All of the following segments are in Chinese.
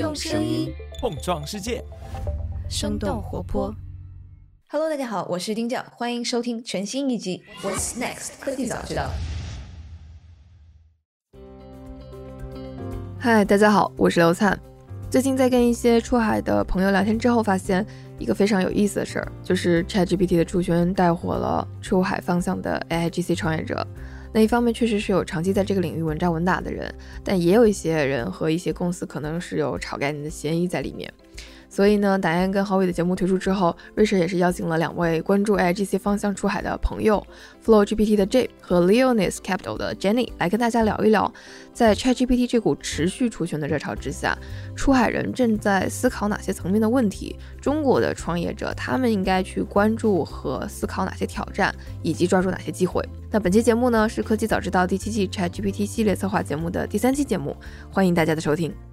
用声音碰撞世界，生动活泼。Hello，大家好，我是丁教，欢迎收听全新一集《What's Next 科技早知道》。嗨，大家好，我是刘灿。最近在跟一些出海的朋友聊天之后，发现一个非常有意思的事儿，就是 ChatGPT 的出圈带火了出海方向的 AIGC 创业者。那一方面确实是有长期在这个领域稳扎稳打的人，但也有一些人和一些公司可能是有炒概念的嫌疑在里面。所以呢，达燕跟郝伟的节目推出之后，Richard 也是邀请了两位关注 AIGC 方向出海的朋友，Flow GPT 的 J 和 Leonis Capital 的 Jenny 来跟大家聊一聊，在 ChatGPT 这股持续出圈的热潮之下，出海人正在思考哪些层面的问题？中国的创业者他们应该去关注和思考哪些挑战，以及抓住哪些机会？那本期节目呢，是科技早知道第七季 ChatGPT 系列策划节目的第三期节目，欢迎大家的收听。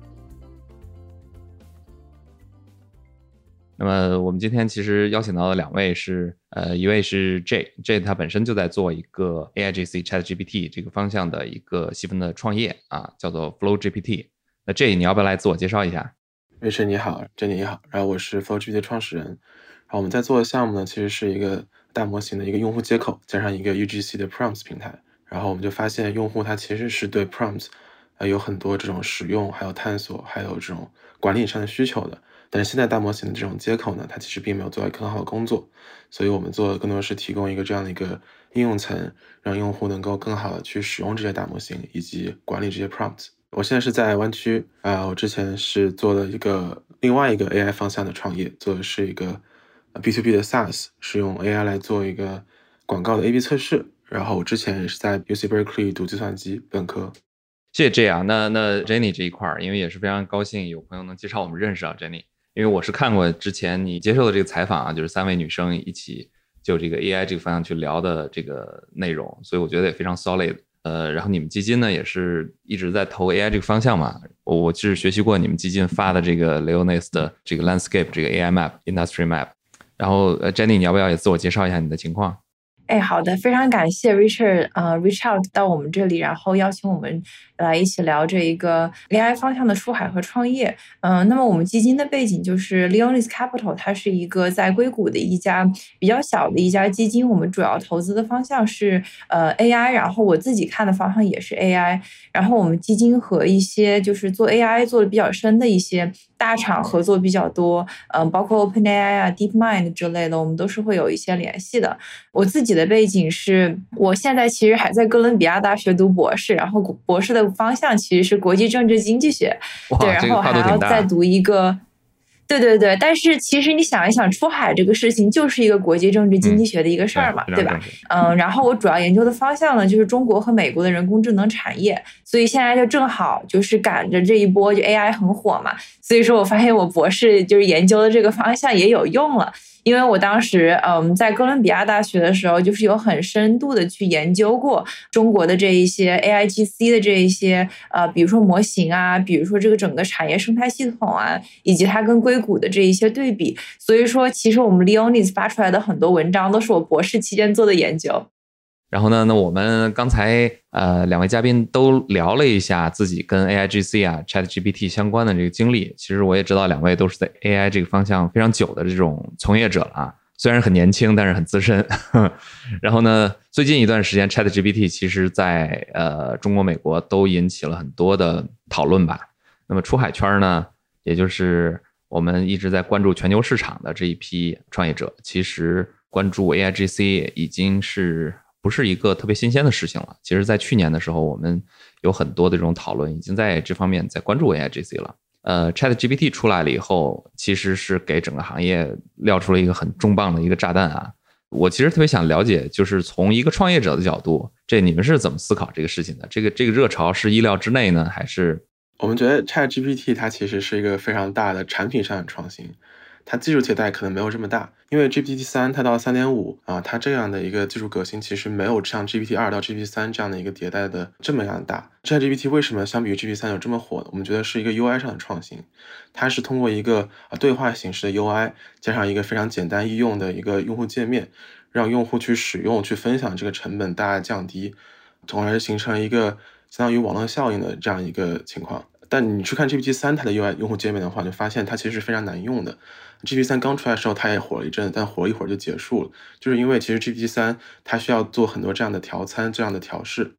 那么我们今天其实邀请到的两位是，呃，一位是 J，J 他本身就在做一个 AIGC ChatGPT 这个方向的一个细分的创业啊，叫做 Flow GPT。那 J 你要不要来自我介绍一下？Rich 你好，Jenny 你好，然后我是 Flow GPT 的创始人。然后我们在做的项目呢，其实是一个大模型的一个用户接口，加上一个 UGC 的 Prompts 平台。然后我们就发现用户他其实是对 Prompts 呃有很多这种使用、还有探索、还有这种管理上的需求的。但是现在大模型的这种接口呢，它其实并没有做到很好的工作，所以我们做的更多是提供一个这样的一个应用层，让用户能够更好的去使用这些大模型以及管理这些 prompt。我现在是在湾区啊，我之前是做了一个另外一个 AI 方向的创业，做的是一个 B to B 的 SaaS，是用 AI 来做一个广告的 A/B 测试。然后我之前也是在 UC Berkeley 读计算机本科。谢谢 J 啊，那那 Jenny 这一块儿，因为也是非常高兴有朋友能介绍我们认识啊，Jenny。因为我是看过之前你接受的这个采访啊，就是三位女生一起就这个 AI 这个方向去聊的这个内容，所以我觉得也非常 solid。呃，然后你们基金呢也是一直在投 AI 这个方向嘛，我我是学习过你们基金发的这个 Leonis 的这个 Landscape 这个 AI Map Industry Map。然后呃 Jenny，你要不要也自我介绍一下你的情况？哎，好的，非常感谢 Richard，呃，reach out 到我们这里，然后邀请我们来一起聊这一个 AI 方向的出海和创业。嗯，那么我们基金的背景就是 Leonis Capital，它是一个在硅谷的一家比较小的一家基金。我们主要投资的方向是呃 AI，然后我自己看的方向也是 AI。然后我们基金和一些就是做 AI 做的比较深的一些大厂合作比较多，嗯，包括 OpenAI 啊、DeepMind 之类的，我们都是会有一些联系的。我自己的背景是，我现在其实还在哥伦比亚大学读博士，然后博士的方向其实是国际政治经济学，对，然后还要再读一个。对对对，但是其实你想一想，出海这个事情就是一个国际政治经济学的一个事儿嘛，对吧？嗯，然后我主要研究的方向呢，就是中国和美国的人工智能产业，所以现在就正好就是赶着这一波，就 AI 很火嘛，所以说我发现我博士就是研究的这个方向也有用了。因为我当时，嗯，在哥伦比亚大学的时候，就是有很深度的去研究过中国的这一些 A I G C 的这一些，呃，比如说模型啊，比如说这个整个产业生态系统啊，以及它跟硅谷的这一些对比。所以说，其实我们 Leonis 发出来的很多文章，都是我博士期间做的研究。然后呢？那我们刚才呃两位嘉宾都聊了一下自己跟 A I G C 啊 Chat G P T 相关的这个经历。其实我也知道两位都是在 A I 这个方向非常久的这种从业者了啊，虽然很年轻，但是很资深。然后呢，最近一段时间 Chat G P T 其实在呃中国、美国都引起了很多的讨论吧。那么出海圈呢，也就是我们一直在关注全球市场的这一批创业者，其实关注 A I G C 已经是。不是一个特别新鲜的事情了。其实，在去年的时候，我们有很多的这种讨论，已经在这方面在关注 AIGC 了。呃，Chat GPT 出来了以后，其实是给整个行业撂出了一个很重磅的一个炸弹啊！我其实特别想了解，就是从一个创业者的角度，这你们是怎么思考这个事情的？这个这个热潮是意料之内呢，还是？我们觉得 Chat GPT 它其实是一个非常大的产品上的创新。它技术迭代可能没有这么大，因为 GPT 三它到三点五啊，它这样的一个技术革新其实没有像 GPT 二到 GPT 三这样的一个迭代的这么样大。ChatGPT 为什么相比于 GPT 三有这么火呢？我们觉得是一个 UI 上的创新，它是通过一个啊对话形式的 UI，加上一个非常简单易用的一个用户界面，让用户去使用、去分享，这个成本大大降低，从而形成一个相当于网络效应的这样一个情况。但你去看 GPT 三它的 UI 用户界面的话，就发现它其实是非常难用的。GPT 三刚出来的时候，它也火了一阵，但火了一会儿就结束了，就是因为其实 GPT 三它需要做很多这样的调参、这样的调试。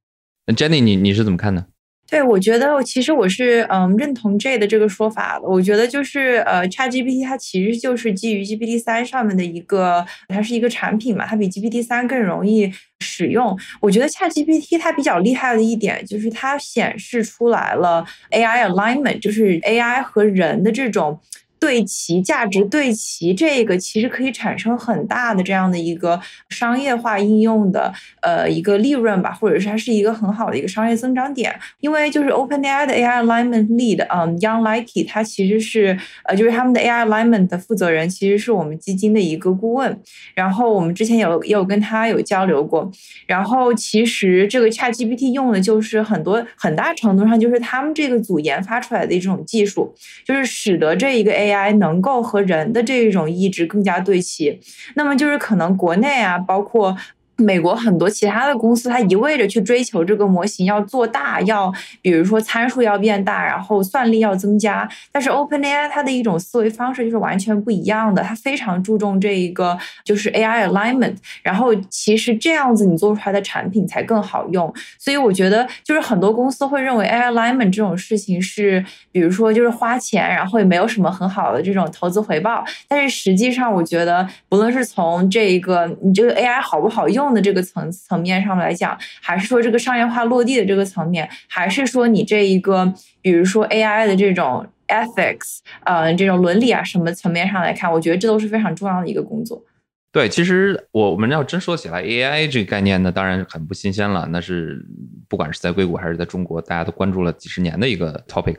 那 Jenny，你你是怎么看的？对，我觉得其实我是嗯认同 J 的这个说法的。我觉得就是呃，ChatGPT 它其实就是基于 GPT 三上面的一个，它是一个产品嘛，它比 GPT 三更容易使用。我觉得 ChatGPT 它比较厉害的一点就是它显示出来了 AI alignment，就是 AI 和人的这种。对齐价值对齐，这个其实可以产生很大的这样的一个商业化应用的呃一个利润吧，或者是它是一个很好的一个商业增长点。因为就是 OpenAI 的 AI Alignment Lead，嗯，Young Liky，他其实是呃就是他们的 AI Alignment 的负责人，其实是我们基金的一个顾问。然后我们之前有也有跟他有交流过。然后其实这个 ChatGPT 用的就是很多很大程度上就是他们这个组研发出来的这种技术，就是使得这一个 AI。AI 能够和人的这种意志更加对齐，那么就是可能国内啊，包括。美国很多其他的公司，它一味着去追求这个模型要做大，要比如说参数要变大，然后算力要增加。但是 OpenAI 它的一种思维方式就是完全不一样的，它非常注重这一个就是 AI alignment。然后其实这样子你做出来的产品才更好用。所以我觉得就是很多公司会认为 AI alignment 这种事情是，比如说就是花钱，然后也没有什么很好的这种投资回报。但是实际上，我觉得不论是从这一个你这个 AI 好不好用。的这个层层面上来讲，还是说这个商业化落地的这个层面，还是说你这一个，比如说 AI 的这种 ethics，呃，这种伦理啊什么层面上来看，我觉得这都是非常重要的一个工作。对，其实我我们要真说起来，AI 这个概念呢，当然很不新鲜了，那是不管是在硅谷还是在中国，大家都关注了几十年的一个 topic。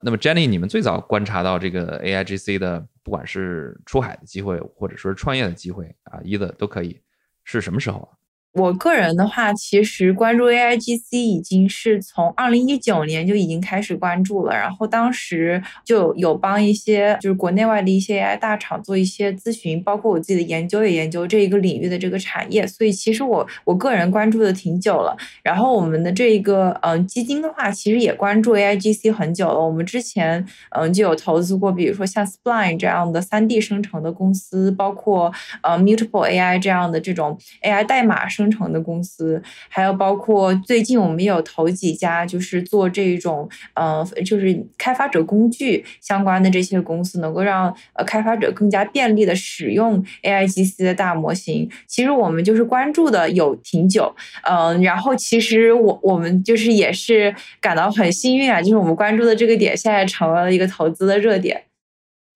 那么 Jenny，你们最早观察到这个 AIGC 的，不管是出海的机会，或者说是创业的机会啊，一的都可以。是什么时候啊？我个人的话，其实关注 AIGC 已经是从二零一九年就已经开始关注了，然后当时就有帮一些就是国内外的一些 AI 大厂做一些咨询，包括我自己的研究也研究这一个领域的这个产业，所以其实我我个人关注的挺久了。然后我们的这一个嗯基金的话，其实也关注 AIGC 很久了。我们之前嗯就有投资过，比如说像 Spline 这样的三 D 生成的公司，包括呃 Mutable AI 这样的这种 AI 代码生。生成的公司，还有包括最近我们有投几家，就是做这种呃，就是开发者工具相关的这些公司，能够让呃开发者更加便利的使用 AIGC 的大模型。其实我们就是关注的有挺久，嗯，然后其实我我们就是也是感到很幸运啊，就是我们关注的这个点现在成为了一个投资的热点。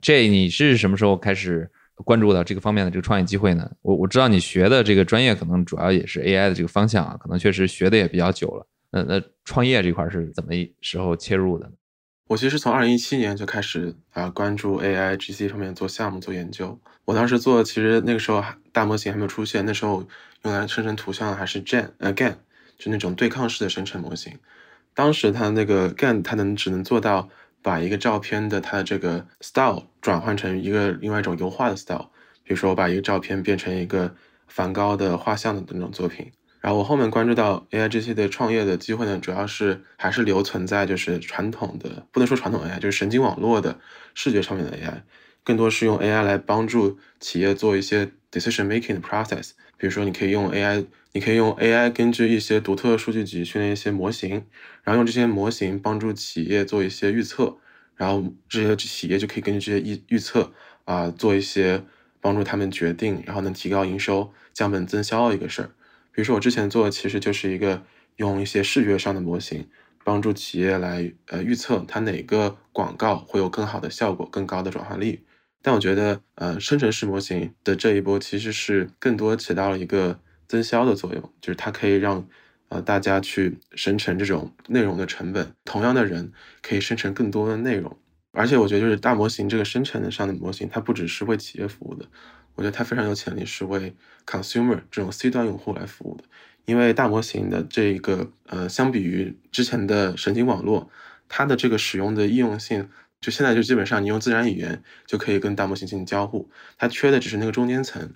这你是什么时候开始？关注到这个方面的这个创业机会呢？我我知道你学的这个专业可能主要也是 AI 的这个方向啊，可能确实学的也比较久了。那那创业这块是怎么时候切入的？我其实从二零一七年就开始啊关注 AI GC 方面做项目做研究。我当时做其实那个时候大模型还没有出现，那时候用来生成图像还是 Gen 呃 GAN，就那种对抗式的生成模型。当时它那个 GAN 它能只能做到。把一个照片的它的这个 style 转换成一个另外一种油画的 style，比如说我把一个照片变成一个梵高的画像的那种作品。然后我后面关注到 AI 这些的创业的机会呢，主要是还是留存在就是传统的，不能说传统 AI，就是神经网络的视觉上面的 AI，更多是用 AI 来帮助企业做一些 decision making 的 process。比如说你可以用 AI，你可以用 AI 根据一些独特的数据集训练一些模型。然后用这些模型帮助企业做一些预测，然后这些企业就可以根据这些预预测啊做一些帮助他们决定，然后能提高营收、降本增效一个事儿。比如说我之前做的其实就是一个用一些视觉上的模型帮助企业来呃预测它哪个广告会有更好的效果、更高的转化率。但我觉得呃生成式模型的这一波其实是更多起到了一个增销的作用，就是它可以让。呃，大家去生成这种内容的成本，同样的人可以生成更多的内容，而且我觉得就是大模型这个生成的上的模型，它不只是为企业服务的，我觉得它非常有潜力是为 consumer 这种 C 端用户来服务的，因为大模型的这一个呃，相比于之前的神经网络，它的这个使用的易用性，就现在就基本上你用自然语言就可以跟大模型进行交互，它缺的只是那个中间层。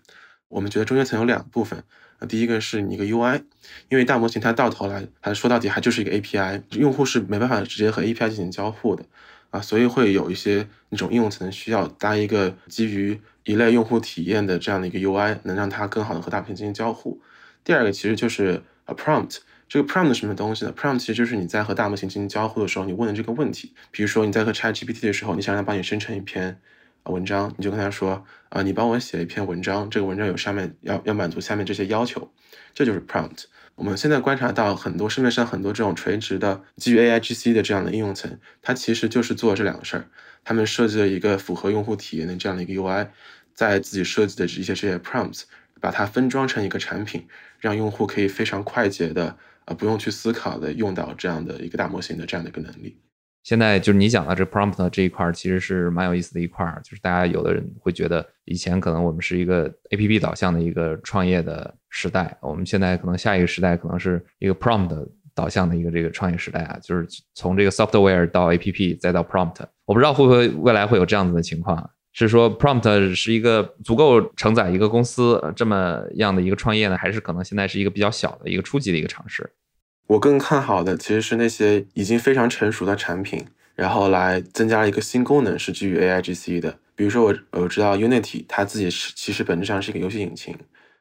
我们觉得中间层有两部分。第一个是你一个 UI，因为大模型它到头来，它说到底还就是一个 API，用户是没办法直接和 API 进行交互的啊，所以会有一些那种应用层需要搭一个基于一类用户体验的这样的一个 UI，能让它更好的和大模型进行交互。第二个其实就是呃 prompt，这个 prompt 什么东西呢？prompt 其实就是你在和大模型进行交互的时候，你问的这个问题。比如说你在和 ChatGPT 的时候，你想让它帮你生成一篇。文章，你就跟他说啊，你帮我写一篇文章，这个文章有上面要要满足下面这些要求，这就是 prompt。我们现在观察到很多市面上很多这种垂直的基于 A I G C 的这样的应用层，它其实就是做这两个事儿，他们设计了一个符合用户体验的这样的一个 U I，在自己设计的一些这些 prompts，把它分装成一个产品，让用户可以非常快捷的呃不用去思考的用到这样的一个大模型的这样的一个能力。现在就是你讲的这 prompt 这一块，其实是蛮有意思的一块儿。就是大家有的人会觉得，以前可能我们是一个 A P P 导向的一个创业的时代，我们现在可能下一个时代可能是一个 prompt 导向的一个这个创业时代啊。就是从这个 software 到 A P P 再到 prompt，我不知道会不会未来会有这样子的情况，是说 prompt 是一个足够承载一个公司这么样的一个创业呢，还是可能现在是一个比较小的一个初级的一个尝试？我更看好的其实是那些已经非常成熟的产品，然后来增加一个新功能，是基于 A I G C 的。比如说我我知道 Unity 它自己是其实本质上是一个游戏引擎，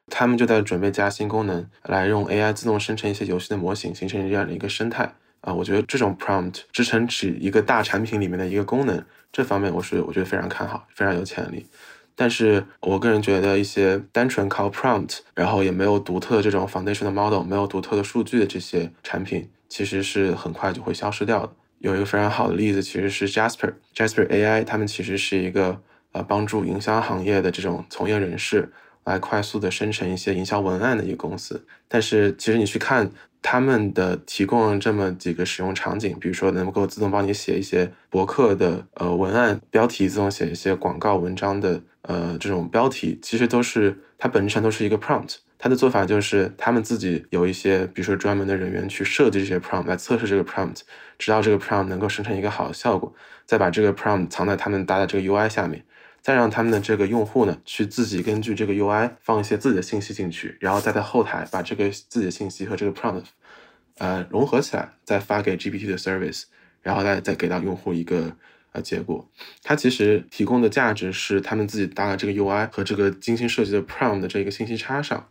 他们就在准备加新功能，来用 A I 自动生成一些游戏的模型，形成这样的一个生态啊。我觉得这种 prompt 支撑起一个大产品里面的一个功能，这方面我是我觉得非常看好，非常有潜力。但是我个人觉得，一些单纯靠 prompt，然后也没有独特的这种 foundation 的 model，没有独特的数据的这些产品，其实是很快就会消失掉的。有一个非常好的例子，其实是 Jasper，Jasper AI，他们其实是一个呃帮助营销行业的这种从业人士来快速的生成一些营销文案的一个公司。但是其实你去看。他们的提供这么几个使用场景，比如说能够自动帮你写一些博客的呃文案标题，自动写一些广告文章的呃这种标题，其实都是它本质上都是一个 prompt。它的做法就是他们自己有一些，比如说专门的人员去设计这些 prompt 来测试这个 prompt，直到这个 prompt 能够生成一个好的效果，再把这个 prompt 藏在他们搭的这个 UI 下面。再让他们的这个用户呢，去自己根据这个 UI 放一些自己的信息进去，然后再在后台把这个自己的信息和这个 prompt，呃融合起来，再发给 GPT 的 service，然后再再给到用户一个呃结果。它其实提供的价值是他们自己搭的这个 UI 和这个精心设计的 prompt 的这个信息差上。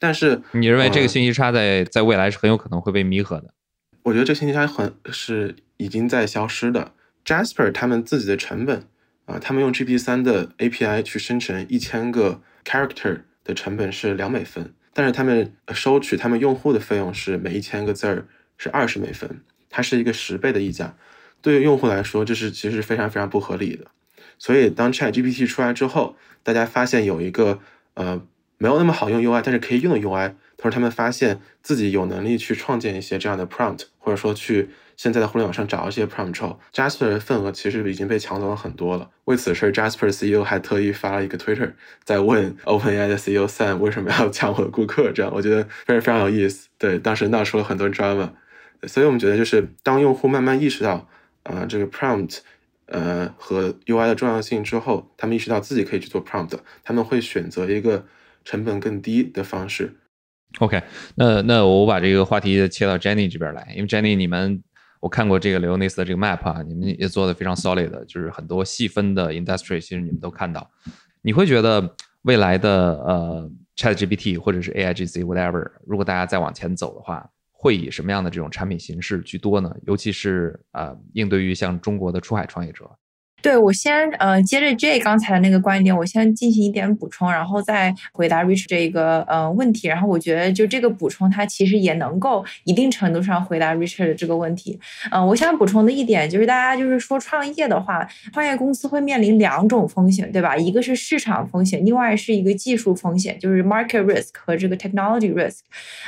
但是你认为这个信息差在在未来是很有可能会被弥合的？我觉得这个信息差很是已经在消失的。Jasper 他们自己的成本。啊，他们用 G P 三的 API 去生成一千个 character 的成本是两美分，但是他们收取他们用户的费用是每一千个字儿是二十美分，它是一个十倍的溢价。对于用户来说，这是其实非常非常不合理的。所以当 Chat GPT 出来之后，大家发现有一个呃没有那么好用 UI，但是可以用的 UI，同时他们发现自己有能力去创建一些这样的 prompt，或者说去。现在在互联网上找一些 prompt 后 Jasper 的份额其实已经被抢走了很多了。为此事，Jasper CEO 还特意发了一个 Twitter，在问 OpenAI 的 CEO Sam 为什么要抢我的顾客。这样我觉得非常非常有意思。对，当时闹出了很多 drama。所以我们觉得，就是当用户慢慢意识到，呃，这个 prompt，呃，和 UI 的重要性之后，他们意识到自己可以去做 prompt，他们会选择一个成本更低的方式。OK，那那我把这个话题切到 Jenny 这边来，因为 Jenny 你们。我看过这个刘 onis 的这个 map 啊，你们也做的非常 solid 的，就是很多细分的 industry，其实你们都看到。你会觉得未来的呃 ChatGPT 或者是 AIGC whatever，如果大家再往前走的话，会以什么样的这种产品形式居多呢？尤其是呃应对于像中国的出海创业者。对我先呃接着 J 刚才的那个观点，我先进行一点补充，然后再回答 Rich 这一个呃问题。然后我觉得就这个补充，它其实也能够一定程度上回答 Rich 的这个问题。嗯，我想补充的一点就是，大家就是说创业的话，创业公司会面临两种风险，对吧？一个是市场风险，另外是一个技术风险，就是 market risk 和这个 technology risk。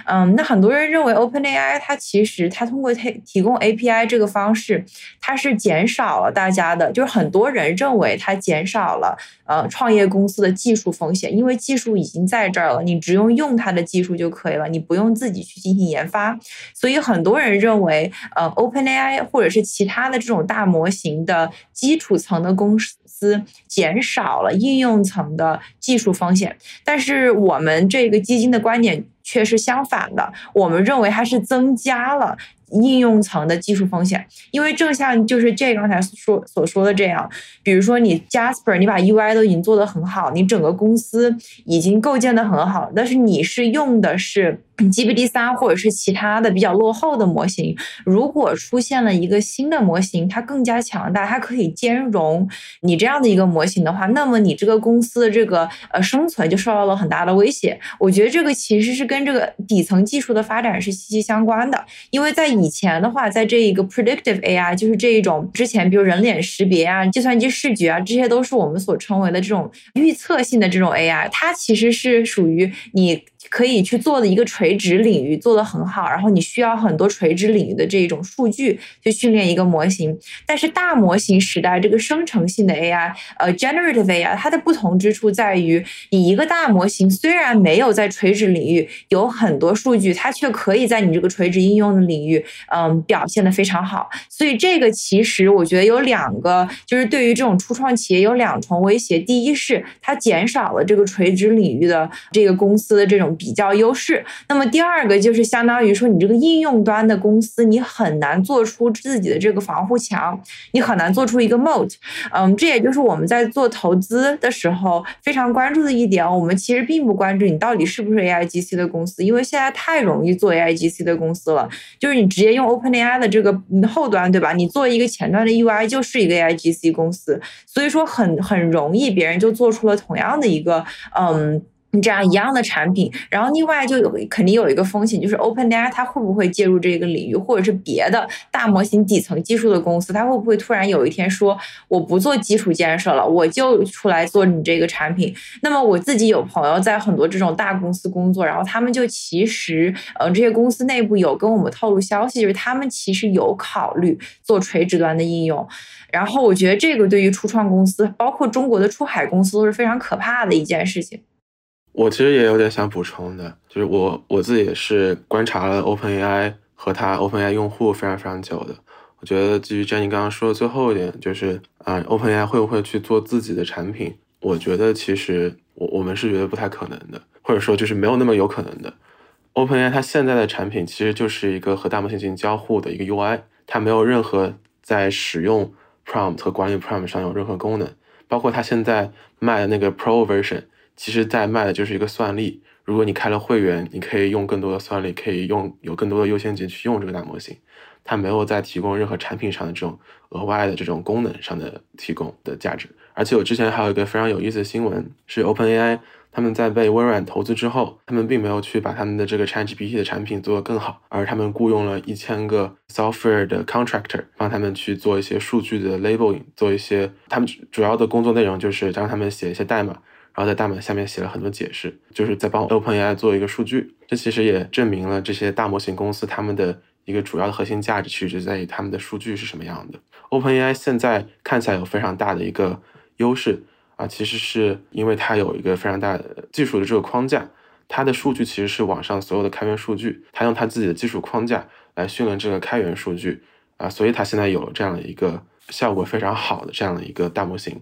嗯，那很多人认为 OpenAI 它其实它通过提提供 API 这个方式，它是减少了大家的，就是很。很多人认为它减少了呃创业公司的技术风险，因为技术已经在这儿了，你只用用它的技术就可以了，你不用自己去进行研发。所以很多人认为，呃，OpenAI 或者是其他的这种大模型的基础层的公司减少了应用层的技术风险。但是我们这个基金的观点却是相反的，我们认为它是增加了。应用层的技术风险，因为正像就是 J 刚才说所说的这样，比如说你 Jasper，你把 UI 都已经做得很好，你整个公司已经构建的很好，但是你是用的是。GPT 三或者是其他的比较落后的模型，如果出现了一个新的模型，它更加强大，它可以兼容你这样的一个模型的话，那么你这个公司的这个呃生存就受到了很大的威胁。我觉得这个其实是跟跟这个底层技术的发展是息息相关的。因为在以前的话，在这一个 predictive AI，就是这一种之前比如人脸识别啊、计算机视觉啊，这些都是我们所称为的这种预测性的这种 AI，它其实是属于你。可以去做的一个垂直领域做得很好，然后你需要很多垂直领域的这种数据去训练一个模型。但是大模型时代这个生成性的 AI，呃，generative AI，它的不同之处在于，你一个大模型虽然没有在垂直领域有很多数据，它却可以在你这个垂直应用的领域，嗯，表现得非常好。所以这个其实我觉得有两个，就是对于这种初创企业有两重威胁。第一是它减少了这个垂直领域的这个公司的这种。比较优势。那么第二个就是相当于说，你这个应用端的公司，你很难做出自己的这个防护墙，你很难做出一个 moat。嗯，这也就是我们在做投资的时候非常关注的一点。我们其实并不关注你到底是不是 AIGC 的公司，因为现在太容易做 AIGC 的公司了。就是你直接用 OpenAI 的这个后端，对吧？你做一个前端的 UI 就是一个 AIGC 公司，所以说很很容易别人就做出了同样的一个嗯。你这样一样的产品，然后另外就有肯定有一个风险，就是 OpenAI 它会不会介入这个领域，或者是别的大模型底层技术的公司，它会不会突然有一天说我不做基础建设了，我就出来做你这个产品？那么我自己有朋友在很多这种大公司工作，然后他们就其实，嗯，这些公司内部有跟我们透露消息，就是他们其实有考虑做垂直端的应用。然后我觉得这个对于初创公司，包括中国的出海公司都是非常可怕的一件事情。我其实也有点想补充的，就是我我自己也是观察了 OpenAI 和它 OpenAI 用户非常非常久的。我觉得基于 Jenny 刚刚说的最后一点，就是啊，OpenAI 会不会去做自己的产品？我觉得其实我我们是觉得不太可能的，或者说就是没有那么有可能的。OpenAI 它现在的产品其实就是一个和大模型进行交互的一个 UI，它没有任何在使用 prompt 和管理 prompt 上有任何功能，包括它现在卖的那个 Pro version。其实，在卖的就是一个算力。如果你开了会员，你可以用更多的算力，可以用有更多的优先级去用这个大模型。它没有在提供任何产品上的这种额外的这种功能上的提供的价值。而且我之前还有一个非常有意思的新闻，是 OpenAI 他们在被微软投资之后，他们并没有去把他们的这个 ChatGPT 的产品做得更好，而他们雇佣了一千个 software 的 contractor 帮他们去做一些数据的 labeling，做一些他们主要的工作内容就是让他们写一些代码。然后在代码下面写了很多解释，就是在帮 OpenAI 做一个数据。这其实也证明了这些大模型公司他们的一个主要的核心价值，其实就在于他们的数据是什么样的。OpenAI 现在看起来有非常大的一个优势啊，其实是因为它有一个非常大的技术的这个框架，它的数据其实是网上所有的开源数据，它用它自己的技术框架来训练这个开源数据啊，所以它现在有了这样的一个效果非常好的这样的一个大模型。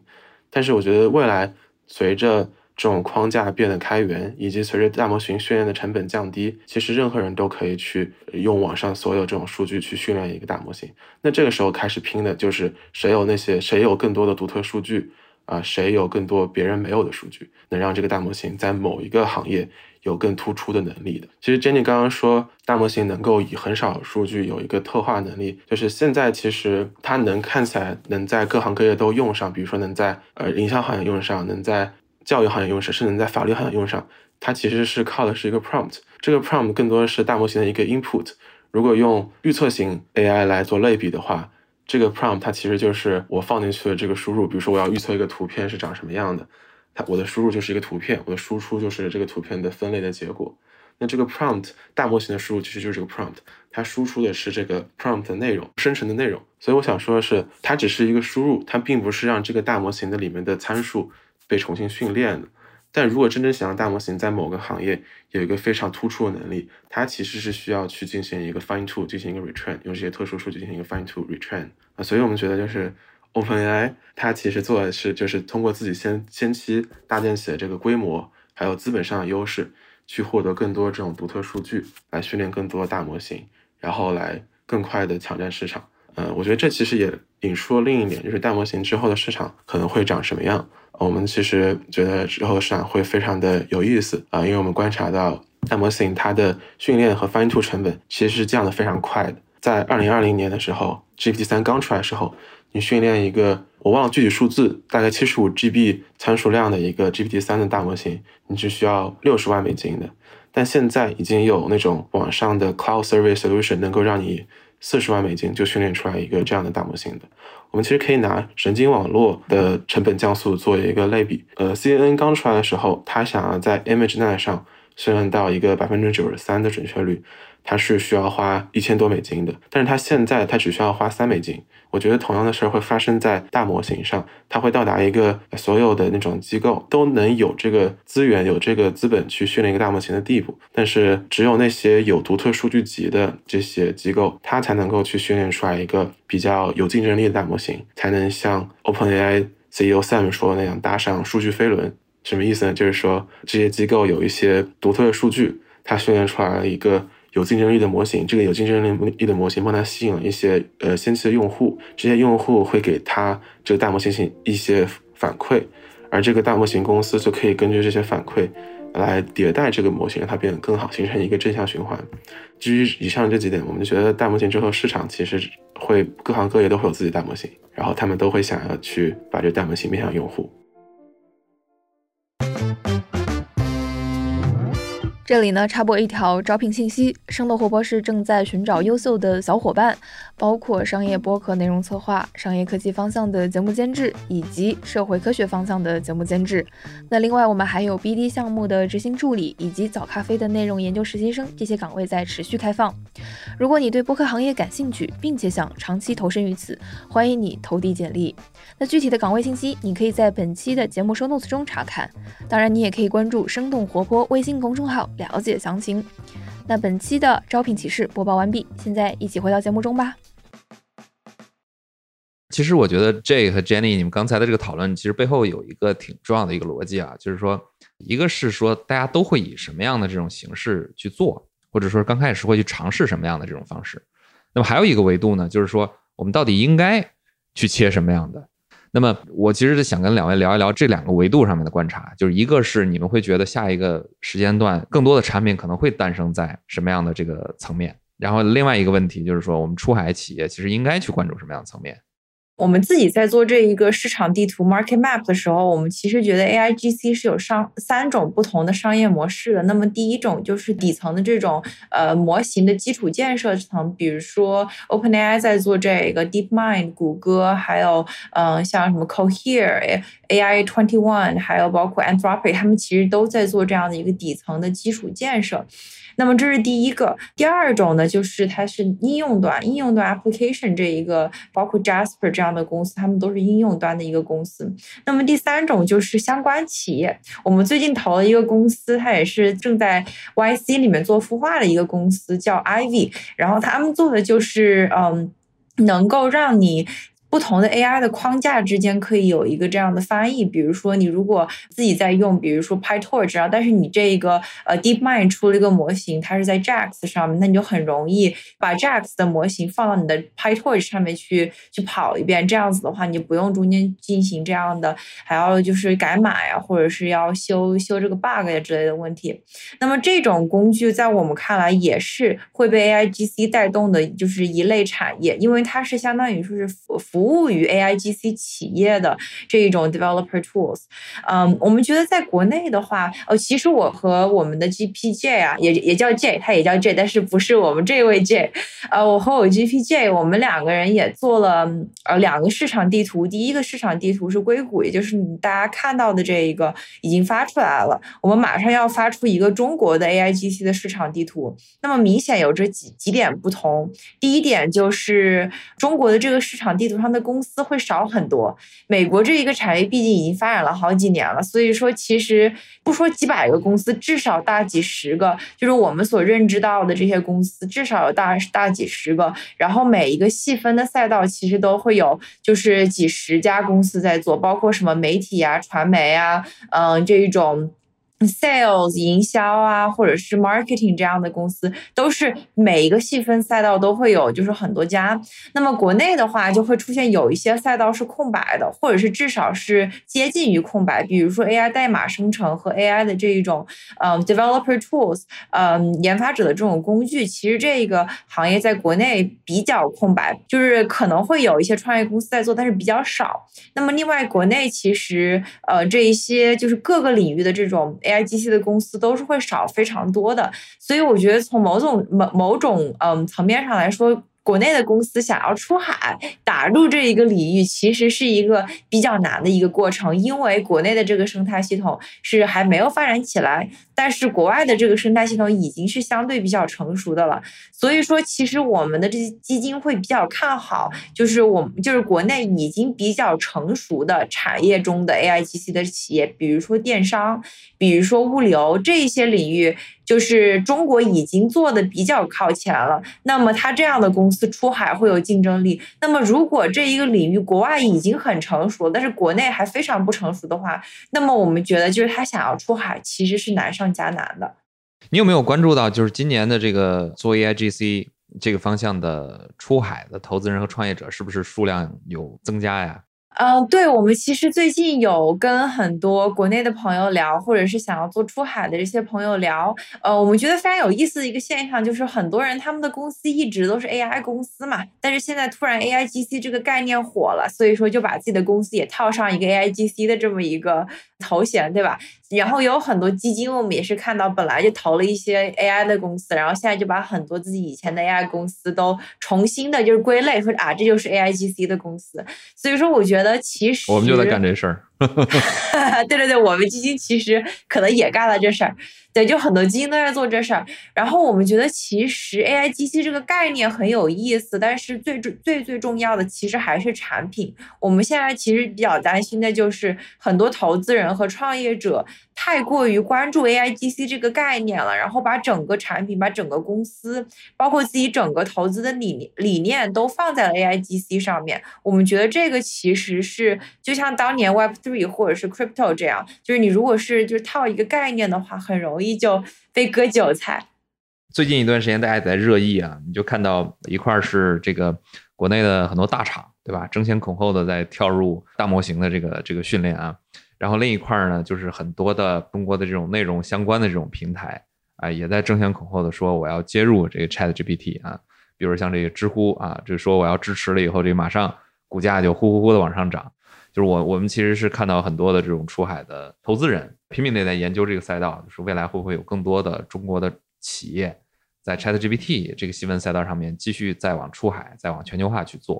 但是我觉得未来。随着这种框架变得开源，以及随着大模型训练的成本降低，其实任何人都可以去用网上所有这种数据去训练一个大模型。那这个时候开始拼的就是谁有那些谁有更多的独特数据啊，谁有更多别人没有的数据，能让这个大模型在某一个行业有更突出的能力的。其实 Jenny 刚刚说大模型能够以很少数据有一个特化能力，就是现在其实它能看起来能在各行各业都用上，比如说能在呃营销行业用上，能在教育行业用上，甚至能在法律行业用上，它其实是靠的是一个 prompt。这个 prompt 更多的是大模型的一个 input。如果用预测型 AI 来做类比的话，这个 prompt 它其实就是我放进去的这个输入。比如说我要预测一个图片是长什么样的，它我的输入就是一个图片，我的输出就是这个图片的分类的结果。那这个 prompt 大模型的输入其实就是这个 prompt，它输出的是这个 prompt 的内容，生成的内容。所以我想说的是，它只是一个输入，它并不是让这个大模型的里面的参数被重新训练的。但如果真正想让大模型在某个行业有一个非常突出的能力，它其实是需要去进行一个 fine tune，进行一个 retrain，用这些特殊数据进行一个 fine tune retrain 啊。所以我们觉得就是 OpenAI 它其实做的是就是通过自己先先期搭建起的这个规模，还有资本上的优势，去获得更多这种独特数据，来训练更多大模型，然后来更快的抢占市场。嗯，我觉得这其实也引出了另一点，就是大模型之后的市场可能会长什么样。我们其实觉得之后市场会非常的有意思啊，因为我们观察到大模型它的训练和 fine t o 成本其实是降的非常快的。在二零二零年的时候，GPT 三刚出来的时候，你训练一个我忘了具体数字，大概七十五 GB 参数量的一个 GPT 三的大模型，你只需要六十万美金的。但现在已经有那种网上的 cloud service solution 能够让你四十万美金就训练出来一个这样的大模型的。我们其实可以拿神经网络的成本降速做一个类比。呃，CNN 刚出来的时候，它想要在 ImageNet 上训练到一个百分之九十三的准确率，它是需要花一千多美金的。但是它现在它只需要花三美金。我觉得同样的事儿会发生在大模型上，它会到达一个所有的那种机构都能有这个资源、有这个资本去训练一个大模型的地步。但是只有那些有独特数据集的这些机构，它才能够去训练出来一个比较有竞争力的大模型，才能像 OpenAI CEO Sam 说的那样搭上数据飞轮。什么意思呢？就是说这些机构有一些独特的数据，它训练出来了一个。有竞争力的模型，这个有竞争力的模型帮他吸引了一些呃先期的用户，这些用户会给他这个大模型型一些反馈，而这个大模型公司就可以根据这些反馈来迭代这个模型，让它变得更好，形成一个正向循环。基于以上这几点，我们就觉得大模型之后市场其实会各行各业都会有自己大模型，然后他们都会想要去把这个大模型面向用户。这里呢，插播一条招聘信息：生动活泼是正在寻找优秀的小伙伴，包括商业播客内容策划、商业科技方向的节目监制，以及社会科学方向的节目监制。那另外，我们还有 BD 项目的执行助理，以及早咖啡的内容研究实习生，这些岗位在持续开放。如果你对播客行业感兴趣，并且想长期投身于此，欢迎你投递简历。那具体的岗位信息，你可以在本期的节目收 notes 中查看。当然，你也可以关注生动活泼微信公众号。了解详情。那本期的招聘启事播报完毕，现在一起回到节目中吧。其实我觉得 J 和 Jenny，你们刚才的这个讨论，其实背后有一个挺重要的一个逻辑啊，就是说，一个是说大家都会以什么样的这种形式去做，或者说刚开始会去尝试什么样的这种方式。那么还有一个维度呢，就是说我们到底应该去切什么样的？那么，我其实是想跟两位聊一聊这两个维度上面的观察，就是一个是你们会觉得下一个时间段更多的产品可能会诞生在什么样的这个层面，然后另外一个问题就是说，我们出海企业其实应该去关注什么样的层面。我们自己在做这一个市场地图 （market map） 的时候，我们其实觉得 A I G C 是有商三种不同的商业模式的。那么第一种就是底层的这种呃模型的基础建设层，比如说 Open A I 在做这个 Deep Mind，谷歌还有嗯像什么 Cohere、A I Twenty One，还有包括 Anthropic，他们其实都在做这样的一个底层的基础建设。那么这是第一个，第二种呢，就是它是应用端，应用端 application 这一个，包括 Jasper 这样的公司，他们都是应用端的一个公司。那么第三种就是相关企业，我们最近投了一个公司，它也是正在 YC 里面做孵化的一个公司，叫 Ivy，然后他们做的就是嗯，能够让你。不同的 AI 的框架之间可以有一个这样的翻译，比如说你如果自己在用，比如说 PyTorch 啊，但是你这个呃 DeepMind 出了一个模型，它是在 JAX 上面，那你就很容易把 JAX 的模型放到你的 PyTorch 上面去去跑一遍，这样子的话，你就不用中间进行这样的还要就是改码呀，或者是要修修这个 bug 呀之类的问题。那么这种工具在我们看来也是会被 AIGC 带动的，就是一类产业，因为它是相当于说是服服。服务于 AIGC 企业的这一种 developer tools。嗯，我们觉得在国内的话，呃，其实我和我们的 GPJ 啊，也也叫 J，他也叫 J，但是不是我们这位 J。呃，我和我 GPJ，我们两个人也做了呃两个市场地图。第一个市场地图是硅谷，也就是大家看到的这一个已经发出来了。我们马上要发出一个中国的 AIGC 的市场地图。那么明显有着几几点不同。第一点就是中国的这个市场地图上他的公司会少很多。美国这一个产业毕竟已经发展了好几年了，所以说其实不说几百个公司，至少大几十个，就是我们所认知到的这些公司，至少有大大几十个。然后每一个细分的赛道其实都会有，就是几十家公司在做，包括什么媒体啊、传媒啊，嗯，这一种。Sales 营销啊，或者是 marketing 这样的公司，都是每一个细分赛道都会有，就是很多家。那么国内的话，就会出现有一些赛道是空白的，或者是至少是接近于空白。比如说 AI 代码生成和 AI 的这一种，嗯，developer tools，嗯，研发者的这种工具，其实这个行业在国内比较空白，就是可能会有一些创业公司在做，但是比较少。那么另外，国内其实呃这一些就是各个领域的这种 AI。该机器的公司都是会少非常多的，所以我觉得从某种某某种嗯层面上来说。国内的公司想要出海打入这一个领域，其实是一个比较难的一个过程，因为国内的这个生态系统是还没有发展起来，但是国外的这个生态系统已经是相对比较成熟的了。所以说，其实我们的这些基金会比较看好，就是我们就是国内已经比较成熟的产业中的 AIGC 的企业，比如说电商，比如说物流这一些领域。就是中国已经做的比较靠前了，那么它这样的公司出海会有竞争力。那么如果这一个领域国外已经很成熟，但是国内还非常不成熟的话，那么我们觉得就是他想要出海其实是难上加难的。你有没有关注到，就是今年的这个做 AIGC 这个方向的出海的投资人和创业者是不是数量有增加呀？嗯，对，我们其实最近有跟很多国内的朋友聊，或者是想要做出海的这些朋友聊。呃，我们觉得非常有意思的一个现象，就是很多人他们的公司一直都是 AI 公司嘛，但是现在突然 AIGC 这个概念火了，所以说就把自己的公司也套上一个 AIGC 的这么一个头衔，对吧？然后有很多基金，我们也是看到本来就投了一些 AI 的公司，然后现在就把很多自己以前的 AI 公司都重新的就是归类，说啊这就是 AIGC 的公司。所以说，我觉得其实我们就在干这事儿。对对对，我们基金其实可能也干了这事儿。对，就很多基金都在做这事儿。然后我们觉得，其实 AIGC 这个概念很有意思，但是最最最最重要的其实还是产品。我们现在其实比较担心的就是很多投资人和创业者。太过于关注 AIGC 这个概念了，然后把整个产品、把整个公司，包括自己整个投资的理念理念都放在了 AIGC 上面。我们觉得这个其实是就像当年 Web3 或者是 Crypto 这样，就是你如果是就是套一个概念的话，很容易就被割韭菜。最近一段时间大家也在热议啊，你就看到一块是这个国内的很多大厂，对吧？争先恐后的在跳入大模型的这个这个训练啊。然后另一块儿呢，就是很多的中国的这种内容相关的这种平台，啊，也在争先恐后的说我要接入这个 Chat GPT 啊，比如像这个知乎啊，就是说我要支持了以后，这马上股价就呼呼呼的往上涨。就是我我们其实是看到很多的这种出海的投资人拼命的在研究这个赛道，就是未来会不会有更多的中国的企业在 Chat GPT 这个新闻赛道上面继续再往出海、再往全球化去做，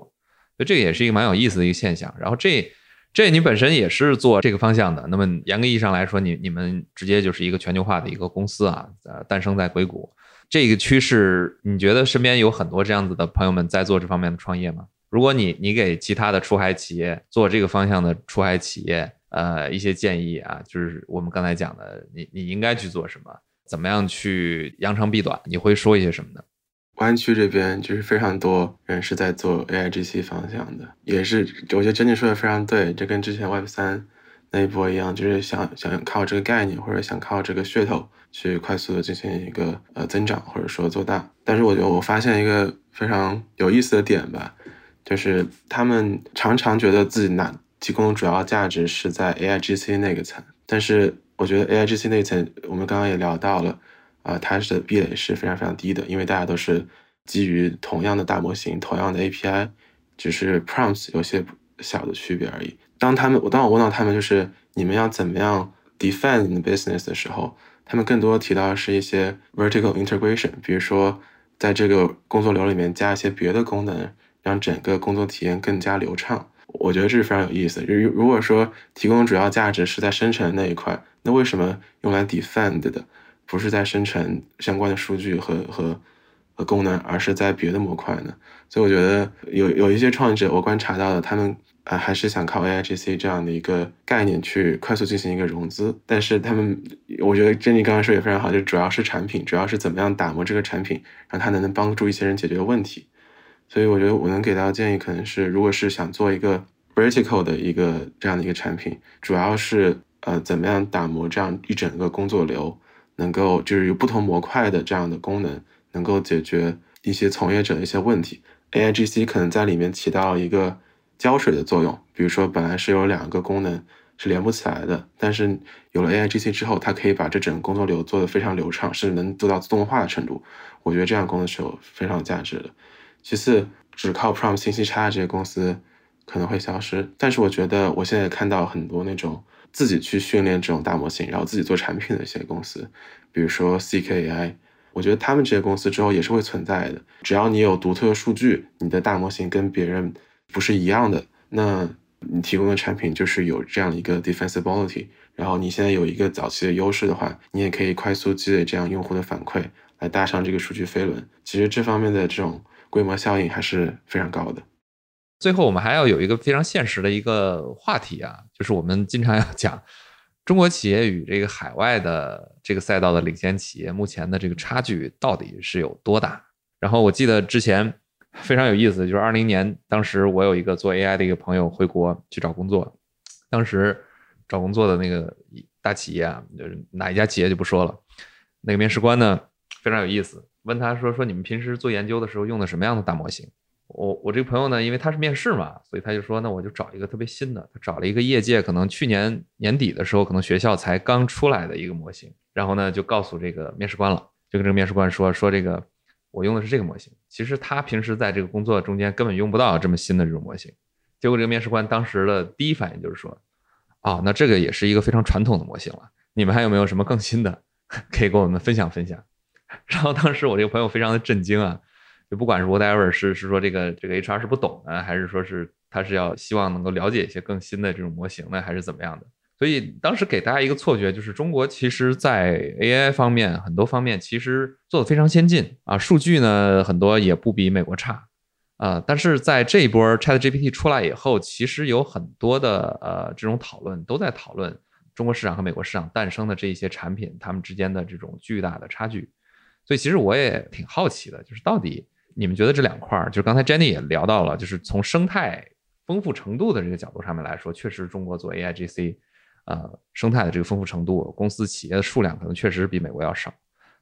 所以这个也是一个蛮有意思的一个现象。然后这。这你本身也是做这个方向的，那么严格意义上来说，你你们直接就是一个全球化的一个公司啊，呃，诞生在硅谷，这个趋势，你觉得身边有很多这样子的朋友们在做这方面的创业吗？如果你你给其他的出海企业做这个方向的出海企业，呃，一些建议啊，就是我们刚才讲的，你你应该去做什么，怎么样去扬长避短，你会说一些什么呢？湾区这边就是非常多人是在做 AIGC 方向的，也是我觉得珍妮说的非常对，这跟之前 Web 三那一波一样，就是想想靠这个概念或者想靠这个噱头去快速的进行一个呃增长或者说做大。但是我觉得我发现一个非常有意思的点吧，就是他们常常觉得自己拿提供主要价值是在 AIGC 那个层，但是我觉得 AIGC 那层我们刚刚也聊到了。啊，它的壁垒是非常非常低的，因为大家都是基于同样的大模型、同样的 API 只是 prompts 有些小的区别而已。当他们我当我问到他们就是你们要怎么样 defend business 的时候，他们更多提到的是一些 vertical integration，比如说在这个工作流里面加一些别的功能，让整个工作体验更加流畅。我觉得这是非常有意思。如如果说提供主要价值是在生成那一块，那为什么用来 defend 的不是在生成相关的数据和和和功能，而是在别的模块呢？所以我觉得有有一些创业者，我观察到的，他们呃还是想靠 AIGC 这样的一个概念去快速进行一个融资。但是他们，我觉得珍妮刚刚说也非常好，就主要是产品，主要是怎么样打磨这个产品，让它能能帮助一些人解决问题。所以我觉得我能给到建议可能是，如果是想做一个 vertical 的一个这样的一个产品，主要是呃怎么样打磨这样一整个工作流，能够就是有不同模块的这样的功能，能够解决一些从业者的一些问题。AIGC 可能在里面起到一个胶水的作用，比如说本来是有两个功能是连不起来的，但是有了 AIGC 之后，它可以把这整个工作流做得非常流畅，甚至能做到自动化的程度。我觉得这样功能是有非常价值的。其次，只靠 prompt 信息差这些公司可能会消失。但是我觉得，我现在看到很多那种自己去训练这种大模型，然后自己做产品的一些公司，比如说 CKAI，我觉得他们这些公司之后也是会存在的。只要你有独特的数据，你的大模型跟别人不是一样的，那你提供的产品就是有这样一个 defensibility。然后你现在有一个早期的优势的话，你也可以快速积累这样用户的反馈，来搭上这个数据飞轮。其实这方面的这种。规模效应还是非常高的。最后，我们还要有一个非常现实的一个话题啊，就是我们经常要讲中国企业与这个海外的这个赛道的领先企业目前的这个差距到底是有多大。然后我记得之前非常有意思，就是二零年，当时我有一个做 AI 的一个朋友回国去找工作，当时找工作的那个大企业啊，就是哪一家企业就不说了，那个面试官呢非常有意思。问他说：“说你们平时做研究的时候用的什么样的大模型？”我我这个朋友呢，因为他是面试嘛，所以他就说：“那我就找一个特别新的。”他找了一个业界可能去年年底的时候，可能学校才刚出来的一个模型，然后呢就告诉这个面试官了，就跟这个面试官说：“说这个我用的是这个模型。”其实他平时在这个工作中间根本用不到这么新的这种模型。结果这个面试官当时的第一反应就是说：“啊，那这个也是一个非常传统的模型了。你们还有没有什么更新的 可以跟我们分享分享？” 然后当时我这个朋友非常的震惊啊，就不管是 whatever 是是说这个这个 HR 是不懂呢，还是说是他是要希望能够了解一些更新的这种模型呢，还是怎么样的？所以当时给大家一个错觉，就是中国其实在 AI 方面很多方面其实做的非常先进啊，数据呢很多也不比美国差啊。但是在这一波 ChatGPT 出来以后，其实有很多的呃这种讨论都在讨论中国市场和美国市场诞生的这一些产品，它们之间的这种巨大的差距。所以其实我也挺好奇的，就是到底你们觉得这两块儿，就是刚才 Jenny 也聊到了，就是从生态丰富程度的这个角度上面来说，确实中国做 AIGC，呃，生态的这个丰富程度，公司企业的数量可能确实比美国要少。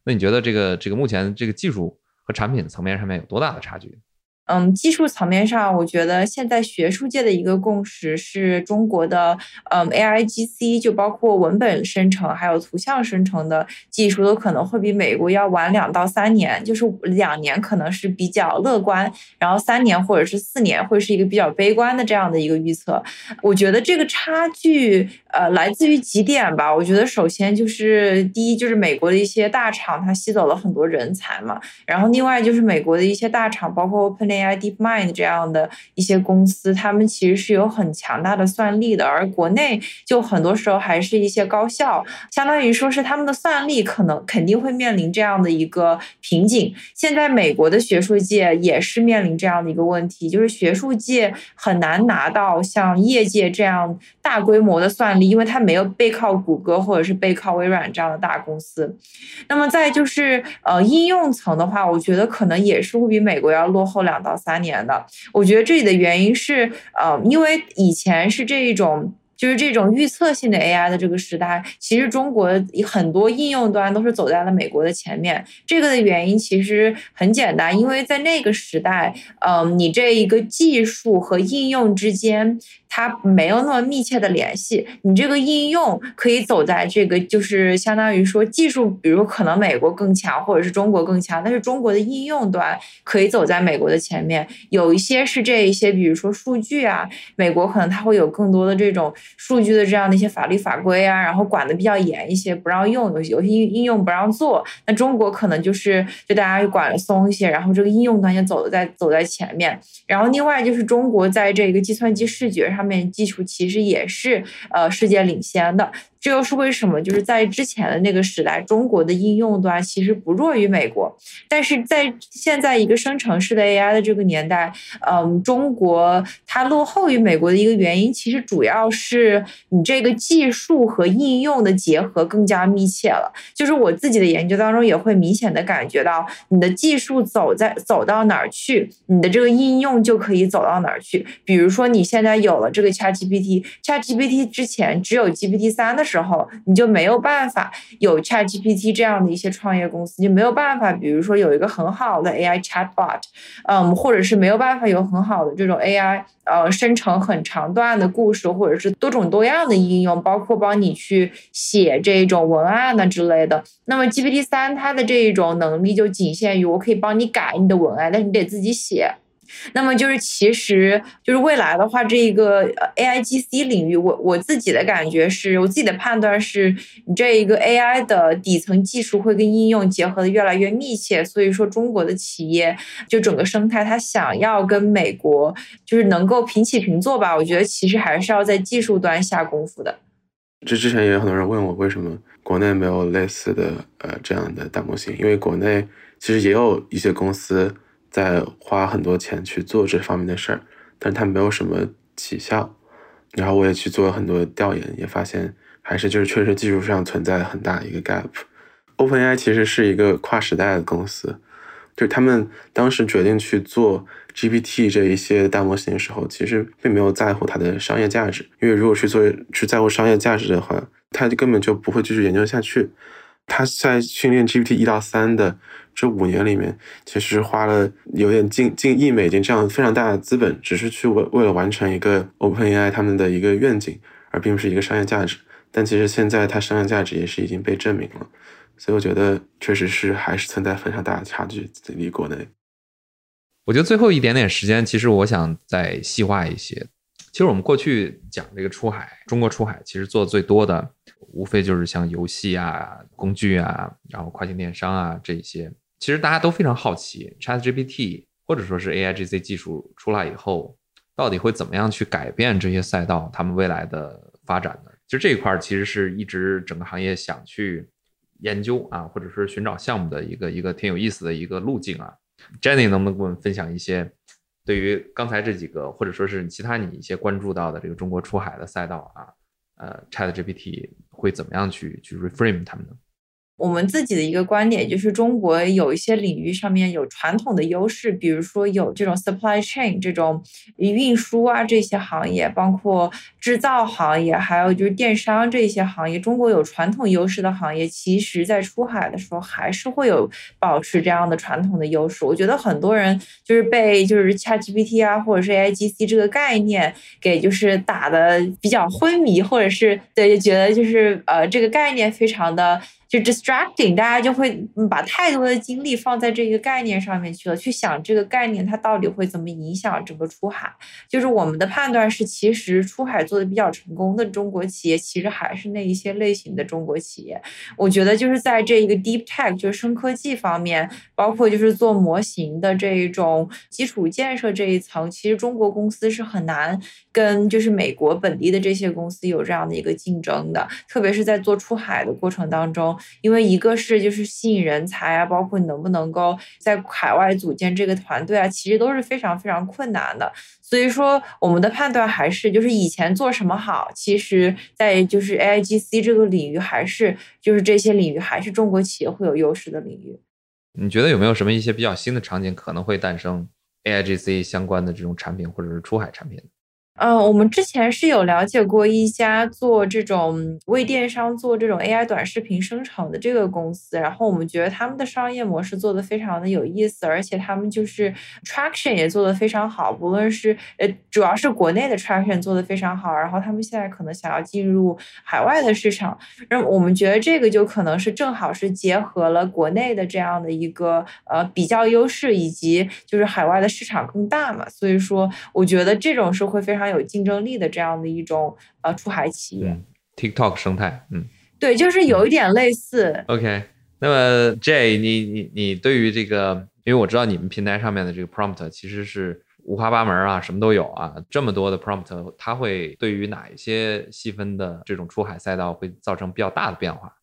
那你觉得这个这个目前这个技术和产品层面上面有多大的差距？嗯，技术层面上，我觉得现在学术界的一个共识是中国的，嗯，AIGC 就包括文本生成还有图像生成的技术，都可能会比美国要晚两到三年。就是两年可能是比较乐观，然后三年或者是四年会是一个比较悲观的这样的一个预测。我觉得这个差距，呃，来自于几点吧。我觉得首先就是第一，就是美国的一些大厂它吸走了很多人才嘛，然后另外就是美国的一些大厂，包括 Open。AI、DeepMind 这样的一些公司，他们其实是有很强大的算力的，而国内就很多时候还是一些高校，相当于说是他们的算力可能肯定会面临这样的一个瓶颈。现在美国的学术界也是面临这样的一个问题，就是学术界很难拿到像业界这样大规模的算力，因为它没有背靠谷歌或者是背靠微软这样的大公司。那么再就是呃应用层的话，我觉得可能也是会比美国要落后两到三年的，我觉得这里的原因是，呃，因为以前是这一种。就是这种预测性的 AI 的这个时代，其实中国很多应用端都是走在了美国的前面。这个的原因其实很简单，因为在那个时代，嗯，你这一个技术和应用之间。它没有那么密切的联系，你这个应用可以走在这个，就是相当于说技术，比如可能美国更强，或者是中国更强，但是中国的应用端可以走在美国的前面。有一些是这一些，比如说数据啊，美国可能它会有更多的这种数据的这样的一些法律法规啊，然后管的比较严一些，不让用，有有些应应用不让做。那中国可能就是就大家管的松一些，然后这个应用端也走在走在前面。然后另外就是中国在这个计算机视觉上。面技术其实也是呃世界领先的。这又是为什么？就是在之前的那个时代，中国的应用端其实不弱于美国，但是在现在一个生成式的 AI 的这个年代，嗯，中国它落后于美国的一个原因，其实主要是你这个技术和应用的结合更加密切了。就是我自己的研究当中也会明显的感觉到，你的技术走在走到哪儿去，你的这个应用就可以走到哪儿去。比如说你现在有了这个 ChatGPT，ChatGPT 之前只有 GPT 三的时候。时候你就没有办法有 Chat GPT 这样的一些创业公司，就没有办法，比如说有一个很好的 AI chatbot，嗯，或者是没有办法有很好的这种 AI，呃，生成很长段的故事，或者是多种多样的应用，包括帮你去写这种文案呢之类的。那么 GPT 三它的这一种能力就仅限于我可以帮你改你的文案，但是你得自己写。那么就是，其实就是未来的话，这一个 A I G C 领域，我我自己的感觉是，我自己的判断是，你这一个 A I 的底层技术会跟应用结合的越来越密切。所以说，中国的企业就整个生态，它想要跟美国就是能够平起平坐吧，我觉得其实还是要在技术端下功夫的。这之前也有很多人问我，为什么国内没有类似的呃这样的大模型？因为国内其实也有一些公司。在花很多钱去做这方面的事儿，但是它没有什么起效。然后我也去做了很多调研，也发现还是就是确实技术上存在很大一个 gap。OpenAI 其实是一个跨时代的公司，就他们当时决定去做 GPT 这一些大模型的时候，其实并没有在乎它的商业价值，因为如果去做去在乎商业价值的话，他就根本就不会继续研究下去。他在训练 GPT 一到三的。这五年里面，其实花了有点近近亿美金这样非常大的资本，只是去为为了完成一个 OpenAI 他们的一个愿景，而并不是一个商业价值。但其实现在它商业价值也是已经被证明了，所以我觉得确实是还是存在非常大的差距离国内。我觉得最后一点点时间，其实我想再细化一些。其实我们过去讲这个出海，中国出海其实做的最多的，无非就是像游戏啊、工具啊，然后跨境电商啊这一些。其实大家都非常好奇，ChatGPT 或者说是 AIGC 技术出来以后，到底会怎么样去改变这些赛道，他们未来的发展呢？其实这一块其实是一直整个行业想去研究啊，或者是寻找项目的一个一个挺有意思的一个路径啊。Jenny 能不能给我们分享一些对于刚才这几个，或者说是其他你一些关注到的这个中国出海的赛道啊？呃，ChatGPT 会怎么样去去 reframe 他们呢？我们自己的一个观点就是，中国有一些领域上面有传统的优势，比如说有这种 supply chain 这种运输啊这些行业，包括制造行业，还有就是电商这些行业，中国有传统优势的行业，其实在出海的时候还是会有保持这样的传统的优势。我觉得很多人就是被就是 ChatGPT 啊，或者是 AIGC 这个概念给就是打的比较昏迷，或者是对觉得就是呃这个概念非常的。就 distracting，大家就会把太多的精力放在这个概念上面去了，去想这个概念它到底会怎么影响整个出海。就是我们的判断是，其实出海做的比较成功的中国企业，其实还是那一些类型的中国企业。我觉得就是在这一个 deep tech，就是深科技方面，包括就是做模型的这一种基础建设这一层，其实中国公司是很难跟就是美国本地的这些公司有这样的一个竞争的，特别是在做出海的过程当中。因为一个是就是吸引人才啊，包括你能不能够在海外组建这个团队啊，其实都是非常非常困难的。所以说，我们的判断还是就是以前做什么好，其实在就是 AIGC 这个领域，还是就是这些领域还是中国企业会有优势的领域。你觉得有没有什么一些比较新的场景可能会诞生 AIGC 相关的这种产品或者是出海产品？嗯，我们之前是有了解过一家做这种为电商做这种 AI 短视频生成的这个公司，然后我们觉得他们的商业模式做的非常的有意思，而且他们就是 traction 也做的非常好，不论是呃主要是国内的 traction 做的非常好，然后他们现在可能想要进入海外的市场，那我们觉得这个就可能是正好是结合了国内的这样的一个呃比较优势，以及就是海外的市场更大嘛，所以说我觉得这种是会非常。有竞争力的这样的一种呃出海企业，TikTok 生态，嗯，对，就是有一点类似。OK，那么 J，你你你对于这个，因为我知道你们平台上面的这个 prompt 其实是五花八门啊，什么都有啊，这么多的 prompt，它会对于哪一些细分的这种出海赛道会造成比较大的变化？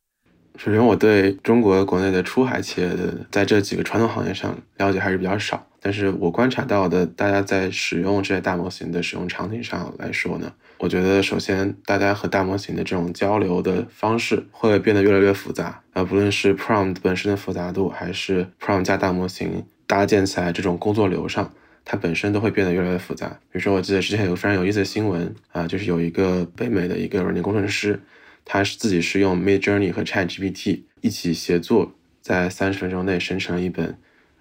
首先，我对中国国内的出海企业的在这几个传统行业上了解还是比较少。但是我观察到的，大家在使用这些大模型的使用场景上来说呢，我觉得首先大家和大模型的这种交流的方式会变得越来越复杂。呃，不论是 prompt 本身的复杂度，还是 prompt 加大模型搭建起来这种工作流上，它本身都会变得越来越复杂。比如说，我记得之前有个非常有意思的新闻啊，就是有一个北美的一个软件工程师。他是自己是用 Mid Journey 和 Chat GPT 一起协作，在三十分钟内生成了一本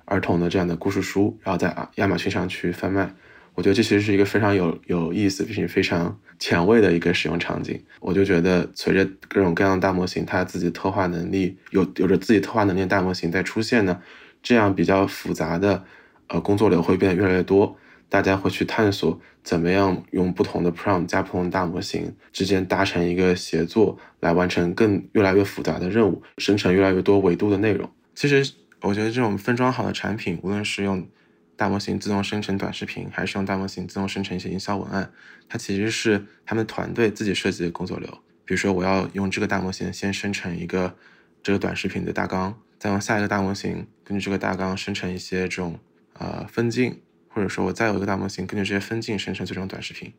儿童的这样的故事书，然后在亚马逊上去贩卖。我觉得这其实是一个非常有有意思并且非常前卫的一个使用场景。我就觉得随着各种各样的大模型，它自己特化能力有有着自己特化能力的大模型在出现呢，这样比较复杂的呃工作流会变得越来越多。大家会去探索怎么样用不同的 prompt 加不同的大模型之间达成一个协作，来完成更越来越复杂的任务，生成越来越多维度的内容。其实我觉得这种分装好的产品，无论是用大模型自动生成短视频，还是用大模型自动生成一些营销文案，它其实是他们团队自己设计的工作流。比如说，我要用这个大模型先生成一个这个短视频的大纲，再用下一个大模型根据这个大纲生成一些这种呃分镜。或者说，我再有一个大模型，根据这些分镜生成最终短视频，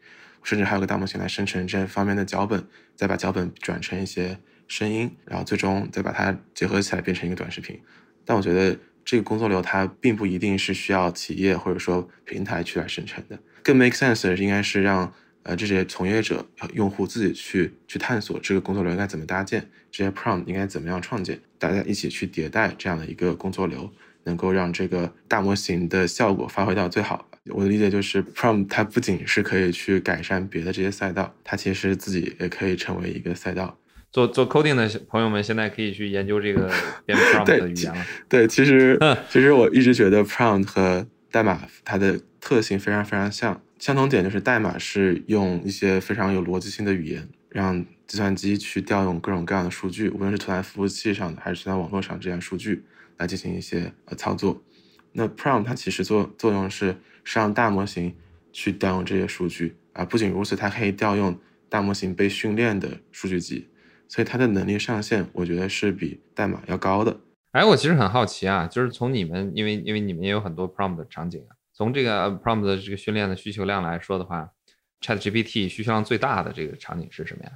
甚至还有个大模型来生成这方面的脚本，再把脚本转成一些声音，然后最终再把它结合起来变成一个短视频。但我觉得这个工作流它并不一定是需要企业或者说平台去来生成的，更 make sense 的应该是让呃这些从业者、用户自己去去探索这个工作流应该怎么搭建，这些 prompt 应该怎么样创建，大家一起去迭代这样的一个工作流。能够让这个大模型的效果发挥到最好。我的理解就是，Prompt 它不仅是可以去改善别的这些赛道，它其实自己也可以成为一个赛道。做做 coding 的朋友们现在可以去研究这个 编 Prompt 的语言了。对，其实 其实我一直觉得 Prompt 和代码它的特性非常非常像，相同点就是代码是用一些非常有逻辑性的语言，让计算机去调用各种各样的数据，无论是存在服务器上的还是存在网络上这样数据。来进行一些呃操作，那 prompt 它其实作作用是是让大模型去调用这些数据啊，不仅如此，它可以调用大模型被训练的数据集，所以它的能力上限我觉得是比代码要高的。哎，我其实很好奇啊，就是从你们，因为因为你们也有很多 prompt 的场景啊，从这个 prompt 的这个训练的需求量来说的话，Chat GPT 需求量最大的这个场景是什么呀？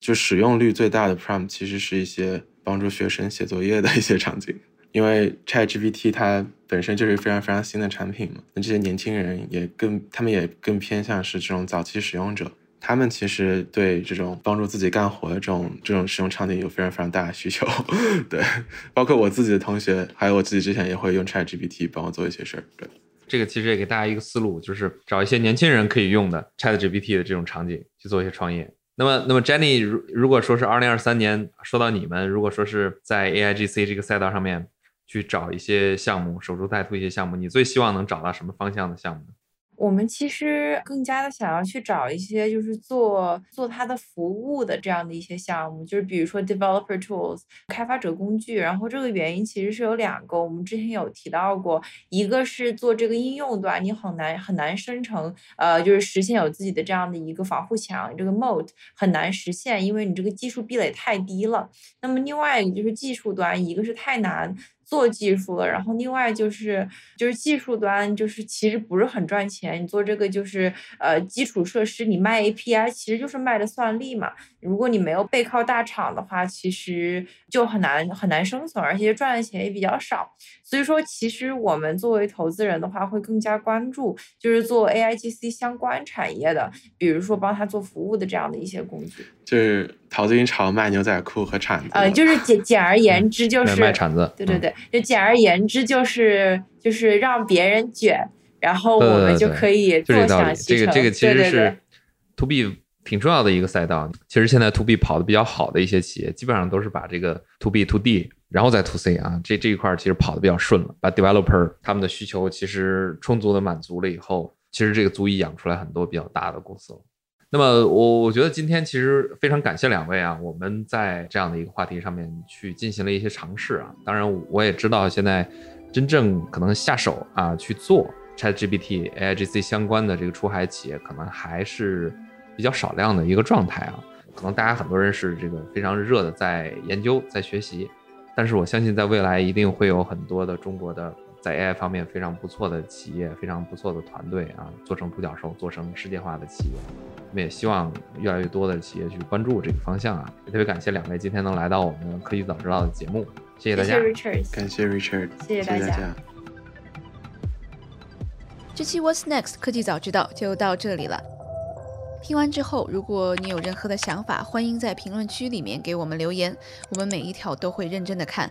就使用率最大的 prompt 其实是一些帮助学生写作业的一些场景。因为 ChatGPT 它本身就是非常非常新的产品嘛，那这些年轻人也更，他们也更偏向是这种早期使用者，他们其实对这种帮助自己干活的这种这种使用场景有非常非常大的需求。对，包括我自己的同学，还有我自己之前也会用 ChatGPT 帮我做一些事儿。对，这个其实也给大家一个思路，就是找一些年轻人可以用的 ChatGPT 的这种场景去做一些创业。那么，那么 Jenny，如如果说是二零二三年，说到你们，如果说是在 AIGC 这个赛道上面。去找一些项目，守株待兔一些项目，你最希望能找到什么方向的项目呢？我们其实更加的想要去找一些，就是做做它的服务的这样的一些项目，就是比如说 developer tools 开发者工具。然后这个原因其实是有两个，我们之前有提到过，一个是做这个应用端，你很难很难生成，呃，就是实现有自己的这样的一个防护墙，这个 mode 很难实现，因为你这个技术壁垒太低了。那么另外一个就是技术端，一个是太难。做技术了，然后另外就是就是技术端就是其实不是很赚钱，你做这个就是呃基础设施，你卖 API 其实就是卖的算力嘛。如果你没有背靠大厂的话，其实就很难很难生存，而且赚的钱也比较少。所以说，其实我们作为投资人的话，会更加关注就是做 AIGC 相关产业的，比如说帮他做服务的这样的一些工具。就是陶子云潮卖牛仔裤和铲子。呃，就是简简而言之就是卖铲子。对对对，就简而言之就是就是让别人卷，然后我们就可以坐享其成。这个这个其实是 To B。挺重要的一个赛道，其实现在 to B 跑的比较好的一些企业，基本上都是把这个 to B to D，然后再 to C 啊，这这一块其实跑的比较顺了。把 developer 他们的需求其实充足的满足了以后，其实这个足以养出来很多比较大的公司了。那么我我觉得今天其实非常感谢两位啊，我们在这样的一个话题上面去进行了一些尝试啊。当然我也知道现在真正可能下手啊去做 ChatGPT AIGC 相关的这个出海企业，可能还是。比较少量的一个状态啊，可能大家很多人是这个非常热的在研究在学习，但是我相信在未来一定会有很多的中国的在 AI 方面非常不错的企业，非常不错的团队啊，做成独角兽，做成世界化的企业。我们也希望越来越多的企业去关注这个方向啊。也特别感谢两位今天能来到我们科技早知道的节目，谢谢大家，感谢 Richard，谢谢大家。这期 What's Next 科技早知道就到这里了。听完之后，如果你有任何的想法，欢迎在评论区里面给我们留言，我们每一条都会认真的看。